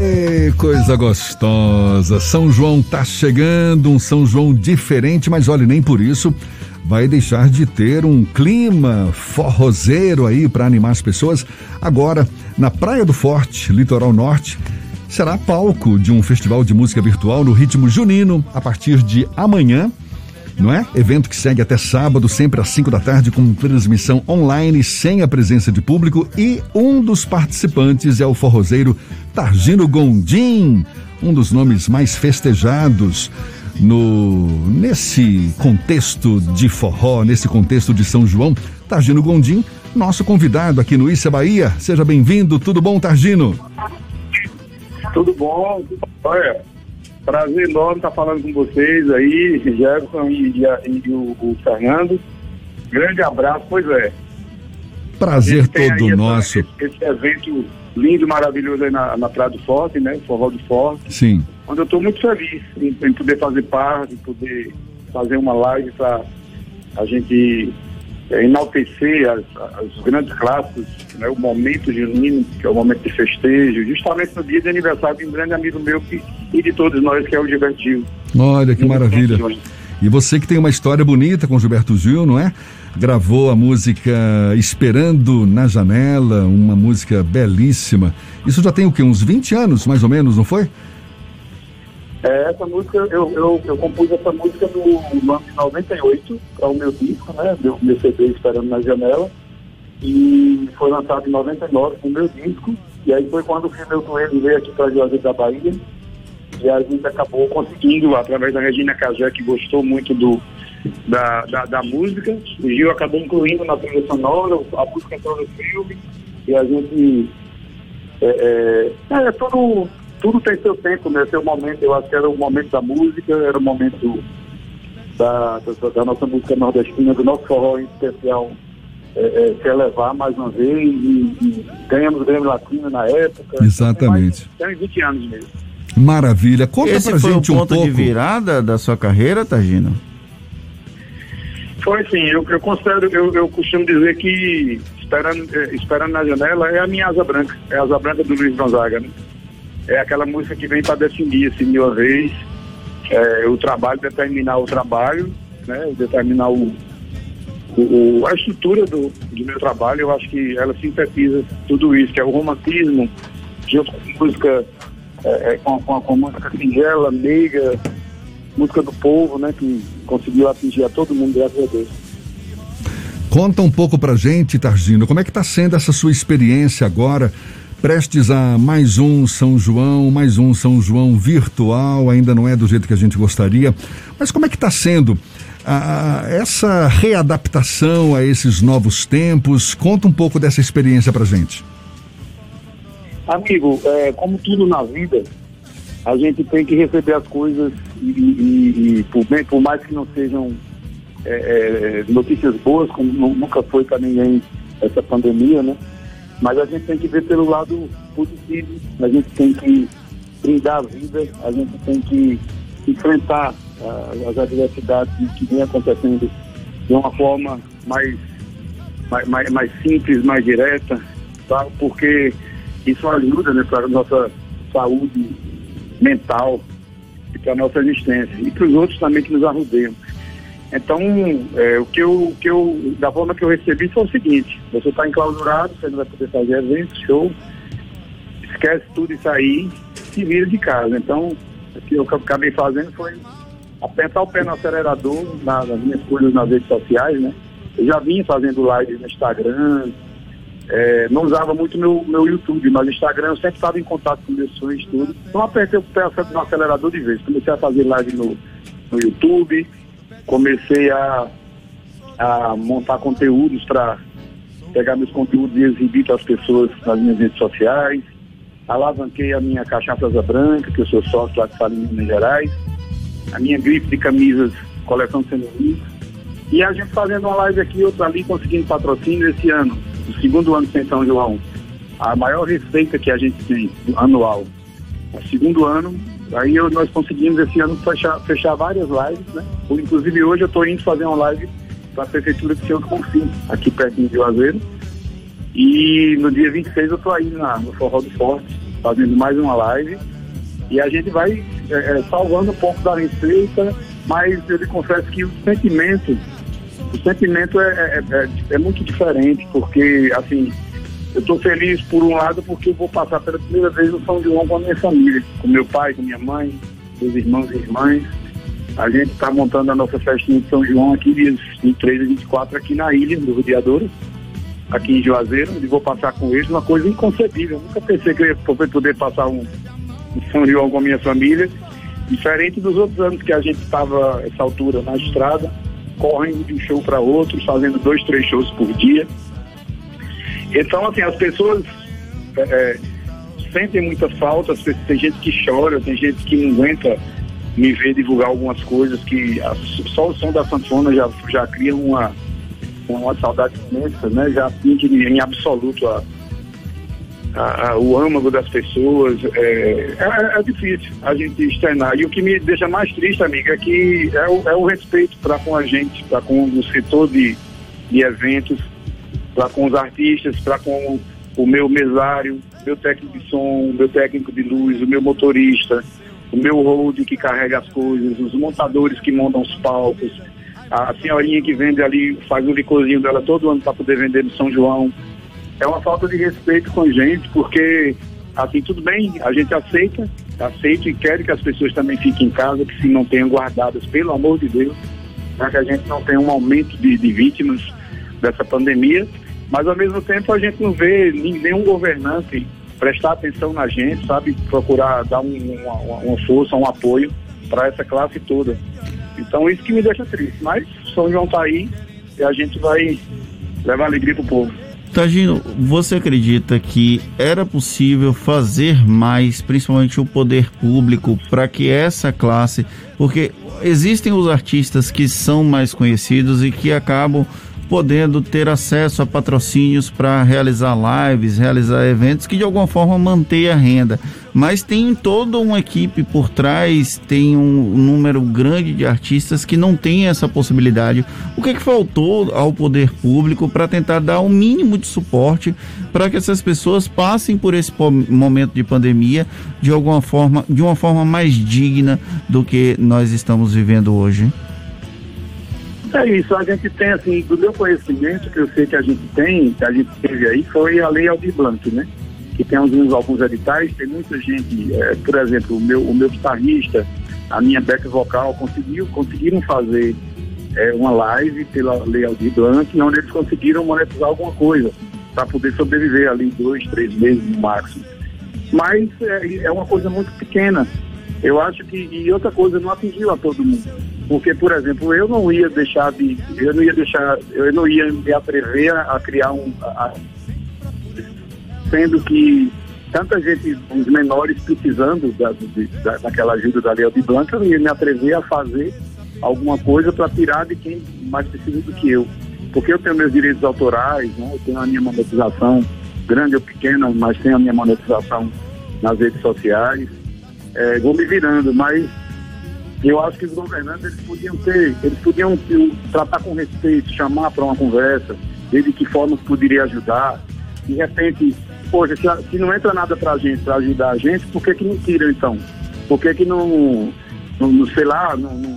É coisa gostosa. São João tá chegando, um São João diferente, mas olha, nem por isso vai deixar de ter um clima forrozeiro aí para animar as pessoas. Agora, na Praia do Forte, litoral norte, será palco de um festival de música virtual no ritmo junino a partir de amanhã não é? Evento que segue até sábado, sempre às 5 da tarde, com transmissão online sem a presença de público. E um dos participantes é o forrozeiro Targino Gondim, um dos nomes mais festejados no nesse contexto de forró, nesse contexto de São João. Targino Gondim, nosso convidado aqui no Issa Bahia. Seja bem-vindo. Tudo bom, Targino? Tudo bom. Olha, Prazer enorme estar falando com vocês aí, Jefferson e, e, e o, o, Fernando. Grande abraço, pois é. Prazer todo nosso. Esse, esse, evento lindo, maravilhoso aí na, na Praia do Forte, né? Forró do Forte. Sim. Onde eu estou muito feliz em, em, poder fazer parte, poder fazer uma live para a gente é, enaltecer as, as, grandes clássicos, né, o momento junino, que é o momento de festejo, justamente no dia de aniversário de um grande amigo meu que, e de todos nós, que é o Gil. Olha que maravilha. E você que tem uma história bonita com Gilberto Gil, não é? Gravou a música Esperando na Janela, uma música belíssima. Isso já tem o quê? Uns 20 anos, mais ou menos, não foi? É, essa música, eu, eu, eu compus essa música no, no ano de 98, para o meu disco, né? Meu, meu CD Esperando na Janela. E foi lançado em 99 com o meu disco. E aí foi quando o Eu Coelho veio aqui para Juazeiro da Bahia. E a gente acabou conseguindo, através da Regina Cajé, que gostou muito do, da, da, da, música. O Gil acabou incluindo na trilha sonora, a música entrou no filme. E a gente. É, é, é tudo tudo tem seu tempo, né? Seu momento, eu acho que era o momento da música, era o momento da, da, da nossa música nordestina, do nosso forró em especial, é, é, se elevar mais uma vez e, e ganhamos o Grêmio Latino na época. Exatamente. Tem 20 anos mesmo. Maravilha. Conta Esse pra foi gente o um ponto pouco. de virada da sua carreira, Targino? Foi sim, eu, eu considero, eu, eu costumo dizer que esperando, é, esperando na janela é a minha asa branca, é a asa branca do Luiz Gonzaga, né? É aquela música que vem para definir, assim, de uma vez, é, o trabalho, determinar o trabalho, né, determinar o, o, a estrutura do, do meu trabalho, eu acho que ela sintetiza tudo isso, que é o romantismo, junto com música, é, é com, com, com música singela, meiga, música do povo, né, que conseguiu atingir a todo mundo, graças a Deus. Conta um pouco pra gente, Targino, como é que está sendo essa sua experiência agora prestes a mais um São João, mais um São João virtual, ainda não é do jeito que a gente gostaria, mas como é que está sendo a, essa readaptação a esses novos tempos? Conta um pouco dessa experiência para gente. Amigo, é, como tudo na vida, a gente tem que receber as coisas e, e, e por, bem, por, mais que não sejam é, é, notícias boas, como nunca foi para ninguém essa pandemia, né? Mas a gente tem que ver pelo lado positivo, a gente tem que brindar a vida, a gente tem que enfrentar uh, as adversidades que vem acontecendo de uma forma mais, mais, mais, mais simples, mais direta, tá? porque isso ajuda né, para a nossa saúde mental e para a nossa existência. E para os outros também que nos arrudeiam. Então, é, o, que eu, o que eu, da forma que eu recebi foi o seguinte, você está enclausurado, você não vai poder fazer eventos, show, esquece tudo isso aí, se vira de casa. Então, o que eu acabei fazendo foi apertar o pé no acelerador na, nas minhas coisas nas redes sociais, né? Eu já vinha fazendo lives no Instagram, é, não usava muito meu, meu YouTube, mas Instagram eu sempre estava em contato com meus sonhos e tudo. Então apertei o pé no acelerador de vez. Comecei a fazer live no, no YouTube, comecei a, a montar conteúdos para pegar meus conteúdos e exibir para as pessoas nas minhas redes sociais. Alavanquei a minha cachaça branca, que eu sou sócio lá de Salim, Minas Gerais. A minha grife de camisas, coleção Senovis. E a gente fazendo uma live aqui, outra ali, conseguindo patrocínio esse ano, o segundo ano sem São João. A maior receita que a gente tem anual. O segundo ano, Aí eu, nós conseguimos esse ano fechar, fechar várias lives, né? Inclusive hoje eu estou indo fazer uma live para a Prefeitura de Senhor Confim, aqui perto de Juazeiro. E no dia 26 eu estou aí na, no Forró do Forte, fazendo mais uma live. E a gente vai é, é, salvando um pouco da receita, mas eu lhe confesso que o sentimento, o sentimento é, é, é, é muito diferente, porque assim, eu estou feliz por um lado porque eu vou passar pela primeira vez no São João com a minha família, com meu pai, com minha mãe, meus irmãos e irmãs. A gente está montando a nossa festinha de São João aqui, dias 23 e 24, aqui na ilha do Rodeadores, aqui em Juazeiro, e vou passar com eles uma coisa inconcebível. Eu nunca pensei que eu ia poder passar um, um São João com a minha família, diferente dos outros anos que a gente estava essa altura na estrada, correndo de um show para outro, fazendo dois, três shows por dia. Então, assim, as pessoas é, é sentem muita falta, tem gente que chora, tem gente que não aguenta me ver divulgar algumas coisas que a, só o som da sanfona já, já cria uma, uma saudade imensa, né? Já atinge em absoluto a, a, a, o âmago das pessoas. É, é, é, difícil a gente externar. E o que me deixa mais triste, amiga, é que é o, é o respeito para com a gente, para com o setor de, de eventos, para com os artistas, para com o meu mesário, meu técnico de som, meu técnico de luz, o meu motorista o meu hold que carrega as coisas, os montadores que montam os palcos, a senhorinha que vende ali, faz o licorzinho dela todo ano para poder vender no São João. É uma falta de respeito com a gente, porque, assim, tudo bem, a gente aceita, aceita e quer que as pessoas também fiquem em casa, que se não tenham guardadas, pelo amor de Deus, para que a gente não tenha um aumento de, de vítimas dessa pandemia, mas ao mesmo tempo a gente não vê nenhum governante prestar atenção na gente, sabe? Procurar dar um, uma, uma, força, um apoio para essa classe toda. Então isso que me deixa triste. Mas São João está aí e a gente vai levar alegria pro povo. Tagino, você acredita que era possível fazer mais, principalmente o poder público, para que essa classe. Porque existem os artistas que são mais conhecidos e que acabam podendo ter acesso a patrocínios para realizar lives, realizar eventos que de alguma forma mantém a renda. Mas tem toda uma equipe por trás, tem um número grande de artistas que não tem essa possibilidade. O que, é que faltou ao poder público para tentar dar o um mínimo de suporte para que essas pessoas passem por esse momento de pandemia de alguma forma, de uma forma mais digna do que nós estamos vivendo hoje? É isso, a gente tem assim, do meu conhecimento, que eu sei que a gente tem, que a gente teve aí, foi a Lei Aldir Blanc, né? Que tem alguns, alguns editais, tem muita gente, é, por exemplo, o meu, o meu guitarrista, a minha back vocal, conseguiu, conseguiram fazer é, uma live pela Lei Aldir Blanc, onde eles conseguiram monetizar alguma coisa, para poder sobreviver ali dois, três meses no máximo. Mas é, é uma coisa muito pequena. Eu acho que, e outra coisa, não atingiu a todo mundo porque, por exemplo, eu não ia deixar de. Eu não ia deixar. Eu não ia me atrever a, a criar um. A, sendo que tanta gente, os menores, precisando da, de, da, daquela ajuda da Lei de Blanca, eu não ia me atrever a fazer alguma coisa para tirar de quem mais precisa do que eu. Porque eu tenho meus direitos autorais, né? eu tenho a minha monetização, grande ou pequena, mas tenho a minha monetização nas redes sociais. É, vou me virando, mas eu acho que os governantes eles podiam ter, eles podiam tratar com respeito, chamar para uma conversa, ver de que forma poderia ajudar. De repente, poxa, se, se não entra nada para a gente, para ajudar a gente, por que, que não tira então? Por que, que não, não, sei lá, não, não,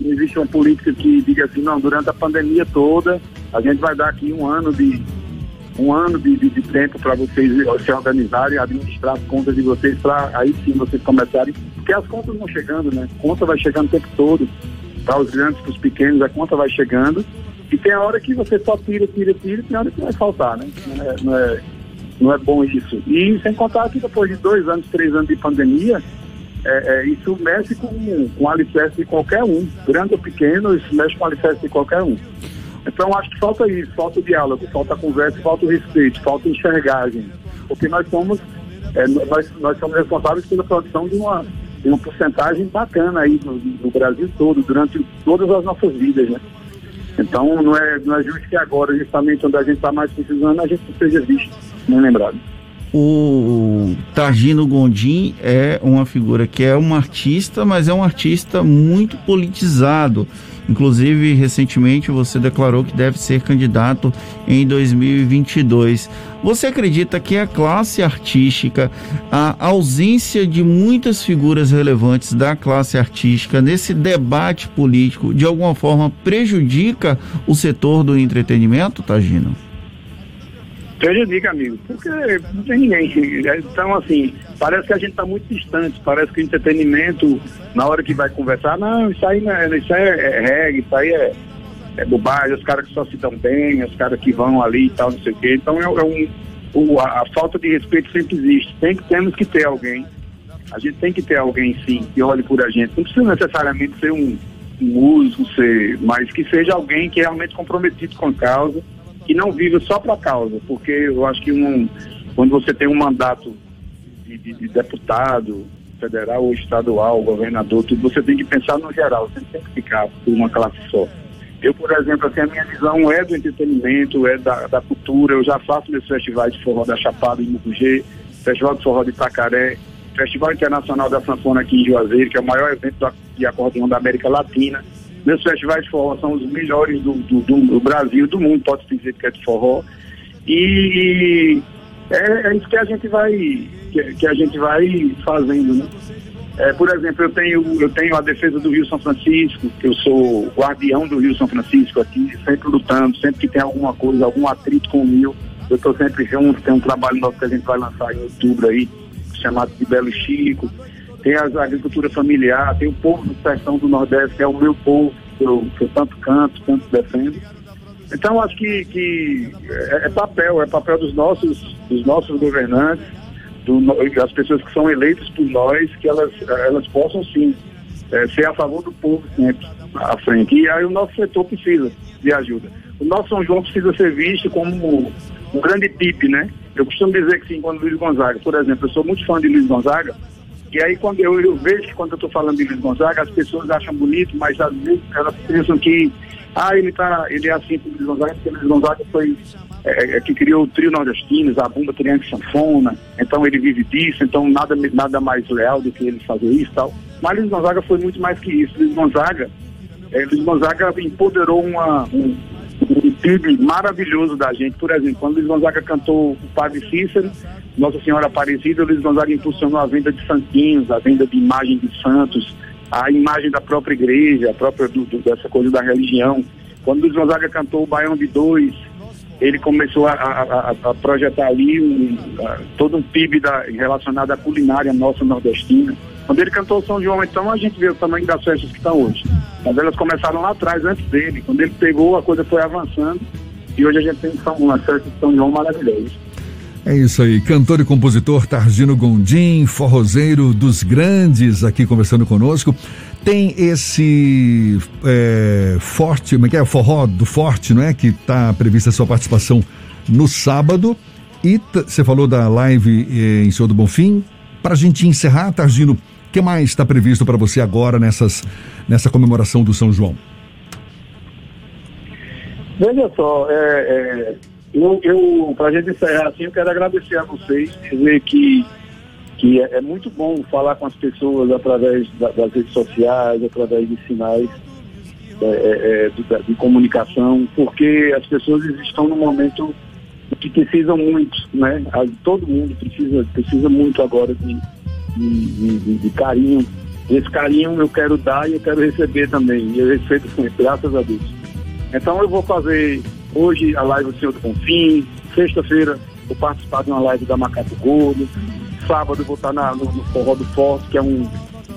não existe uma política que diga assim, não, durante a pandemia toda, a gente vai dar aqui um ano de um ano de, de, de tempo para vocês se organizarem, administrar as contas de vocês, para aí sim vocês começarem. Porque as contas vão chegando, né? A conta vai chegando o tempo todo. Para os grandes, para os pequenos, a conta vai chegando. E tem a hora que você só tira, tira, tira, e tem hora que vai faltar, né? Não é, não é, não é bom isso. E sem contar que depois de dois anos, três anos de pandemia, é, é, isso mexe com, com o alicerce de qualquer um, grande ou pequeno, isso mexe com o alicerce de qualquer um. Então acho que falta isso, falta o diálogo, falta a conversa, falta o respeito, falta a enxergagem. Porque nós somos, é, nós, nós somos responsáveis pela produção de uma, de uma porcentagem bacana aí no, no, Brasil todo, durante todas as nossas vidas, né? Então não é, não é justo que agora, justamente onde a gente está mais precisando, a gente seja visto, nem lembrado. O Targino Gondim é uma figura que é um artista, mas é um artista muito politizado. Inclusive, recentemente você declarou que deve ser candidato em 2022. Você acredita que a classe artística, a ausência de muitas figuras relevantes da classe artística nesse debate político, de alguma forma prejudica o setor do entretenimento, Tagino? Prejudica, amigo, porque não tem ninguém. Então, assim, parece que a gente está muito distante, parece que o entretenimento, na hora que vai conversar, não, isso aí, não é, isso aí é, é reggae, isso aí é, é bobagem, os caras que só se dão bem, os caras que vão ali e tal, não sei o quê. Então, é, é um, o, a, a, falta de respeito sempre existe. Tem temos que ter alguém, a gente tem que ter alguém, sim, que olhe por a gente. Não precisa necessariamente ser um, um músico, ser, mas que seja alguém que é realmente comprometido com a causa que não vive só para causa, porque eu acho que um, quando você tem um mandato de, de, de, deputado federal ou estadual, governador, tudo, você tem que pensar no geral, você tem que ficar por uma classe só. Eu, por exemplo, assim, a minha visão é do entretenimento, é da, da cultura, eu já faço meus festivais de forró da Chapada em Mugugê, Festival de Forró de Itacaré, Festival Internacional da Sanfona aqui em Juazeiro, que é o maior evento de acordeão da América Latina. Meus festivais de forró são os melhores do, do, do Brasil, do mundo, pode dizer que é de forró. E é, é, isso que a gente vai que, que, a gente vai fazendo, né? É, por exemplo, eu tenho, eu tenho a defesa do Rio São Francisco, que eu sou guardião do Rio São Francisco aqui, sempre lutando, sempre que tem alguma coisa, algum atrito com o Rio, eu estou sempre junto, tem um trabalho novo que a gente vai lançar em outubro aí, chamado de Belo Chico tem a agricultura familiar, tem o povo do sertão do Nordeste, que é o meu povo, que eu, que eu tanto canto, tanto defendo. Então, acho que, que é, é, papel, é papel dos nossos, dos nossos governantes, do, das pessoas que são eleitas por nós, que elas, elas possam sim é, ser a favor do povo sempre à frente. E aí o nosso setor precisa de ajuda. O nosso São João precisa ser visto como um grande PIB, né? Eu costumo dizer que sim, quando Luiz Gonzaga, por exemplo, eu sou muito fã de Luiz Gonzaga, e aí quando eu, eu vejo que quando eu estou falando de Luiz Gonzaga, as pessoas acham bonito, mas às vezes elas pensam que ah, ele, tá, ele é assim com Luiz Gonzaga, porque Luiz Gonzaga foi é, é, que criou o trio nordestino, a bunda criança sanfona, então ele vive disso, então nada, nada mais leal do que ele fazer isso e tal. Mas Luiz Gonzaga foi muito mais que isso. Luiz Gonzaga, é, Luiz Gonzaga empoderou uma, um, um maravilhoso da gente. Por exemplo, quando Luiz Gonzaga cantou o Padre Cícero, Nossa Senhora Aparecida, Luiz Gonzaga impulsionou a venda de santinhos, a venda de imagem de santos, a imagem da própria igreja, a própria do, do, dessa coisa da religião. Quando Luiz Gonzaga cantou o Baião de Dois, ele começou a, a, a projetar ali um, todo um PIB da, relacionado à culinária nossa nordestina. Quando ele cantou São João, então a gente vê o tamanho das festas que estão hoje. Mas elas começaram lá atrás, antes dele. Quando ele pegou, a coisa foi avançando. E hoje a gente tem uma festa de São João maravilhosa. É isso aí, cantor e compositor Targino Gondim, forrozeiro dos grandes, aqui conversando conosco. Tem esse é, forte, como é que é? Forró do Forte, não é? Que está prevista a sua participação no sábado. E você falou da live eh, em Senhor do Bonfim. Para a gente encerrar, Targino, o que mais está previsto para você agora nessas, nessa comemoração do São João? Veja só, é, é, eu, eu para a gente encerrar assim, eu quero agradecer a vocês, dizer que, que é, é muito bom falar com as pessoas através da, das redes sociais, através de sinais é, é, é de, de, comunicação, porque as pessoas estão num momento que precisam muito, né? Todo mundo precisa, precisa muito agora de de, de, de, carinho. Esse carinho eu quero dar e eu quero receber também. E eu respeito sempre, graças a Deus. Então eu vou fazer hoje a live do Senhor do Confim, sexta-feira vou participar de uma live da Macaco Gordo, sábado vou estar na, no, no Forró do Forte, que é um,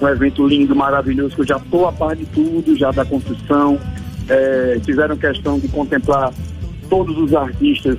um evento lindo, maravilhoso, que eu já estou a par de tudo, já da construção. É, fizeram questão de contemplar todos os artistas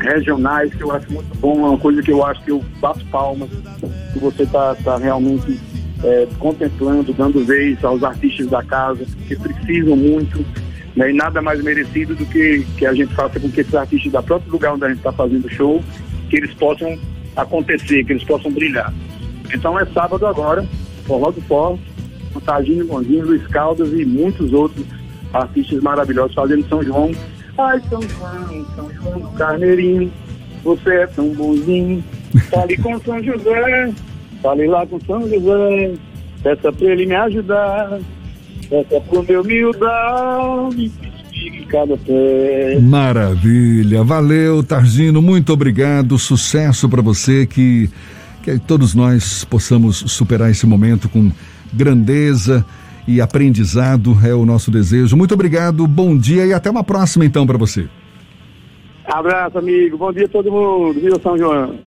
regionais, que eu acho muito bom, é uma coisa que eu acho que eu bato palmas, que você está tá realmente é, contemplando, dando vez aos artistas da casa, que precisam muito, né, e nada mais merecido do que, que a gente faça com que esses artistas da próprio lugar onde a gente está fazendo show, que eles possam acontecer, que eles possam brilhar. Então é sábado agora, Forró do Forte, com Tagino Gondinho, Luiz Caldas e muitos outros artistas maravilhosos fazendo São João Ai, São João, São João do Carneirinho, você é tão bonzinho. Fale com São José, fale lá com São José, peça pra ele me ajudar, pro meu miudão, me em cada pé. Maravilha, valeu Targino, muito obrigado, sucesso para você, que, que todos nós possamos superar esse momento com grandeza e aprendizado é o nosso desejo. Muito obrigado, bom dia e até uma próxima então para você. Abraço, amigo. Bom dia a todo mundo. Viva São João.